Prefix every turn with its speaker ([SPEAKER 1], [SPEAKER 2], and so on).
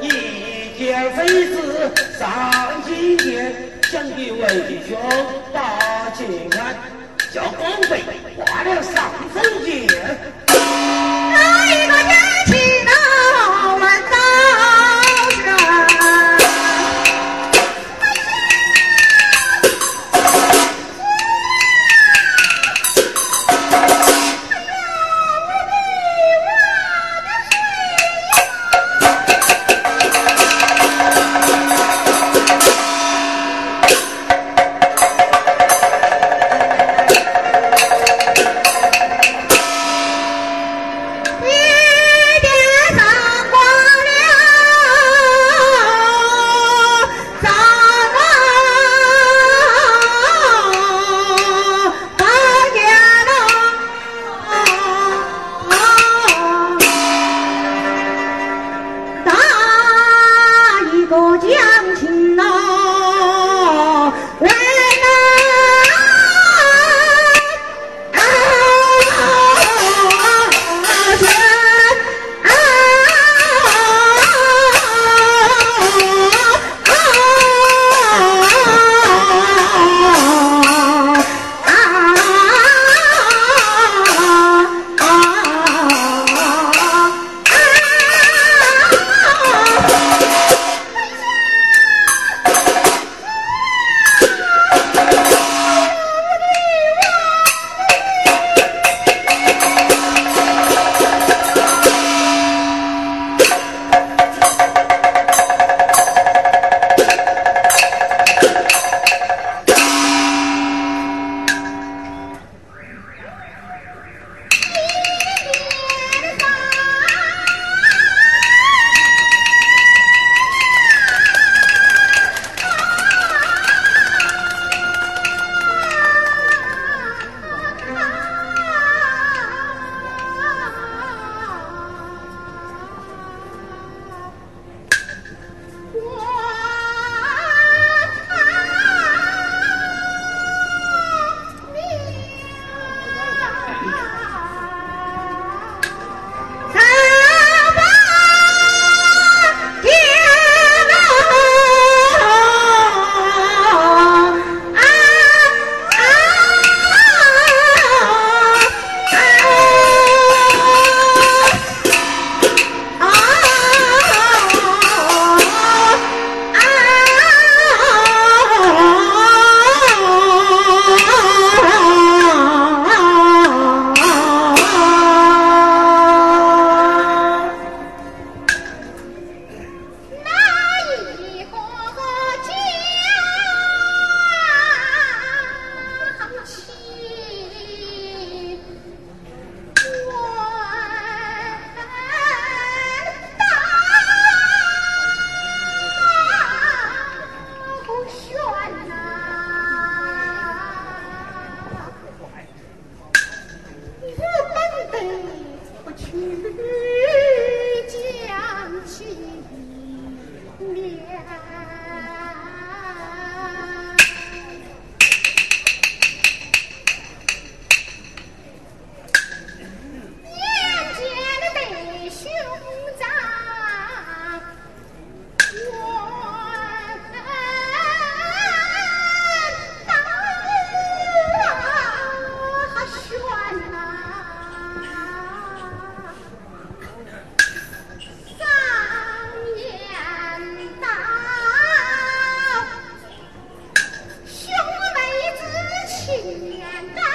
[SPEAKER 1] 一件妃子上金殿，想给为兄把剑安，叫光背挂了上风剑。
[SPEAKER 2] 一个？面子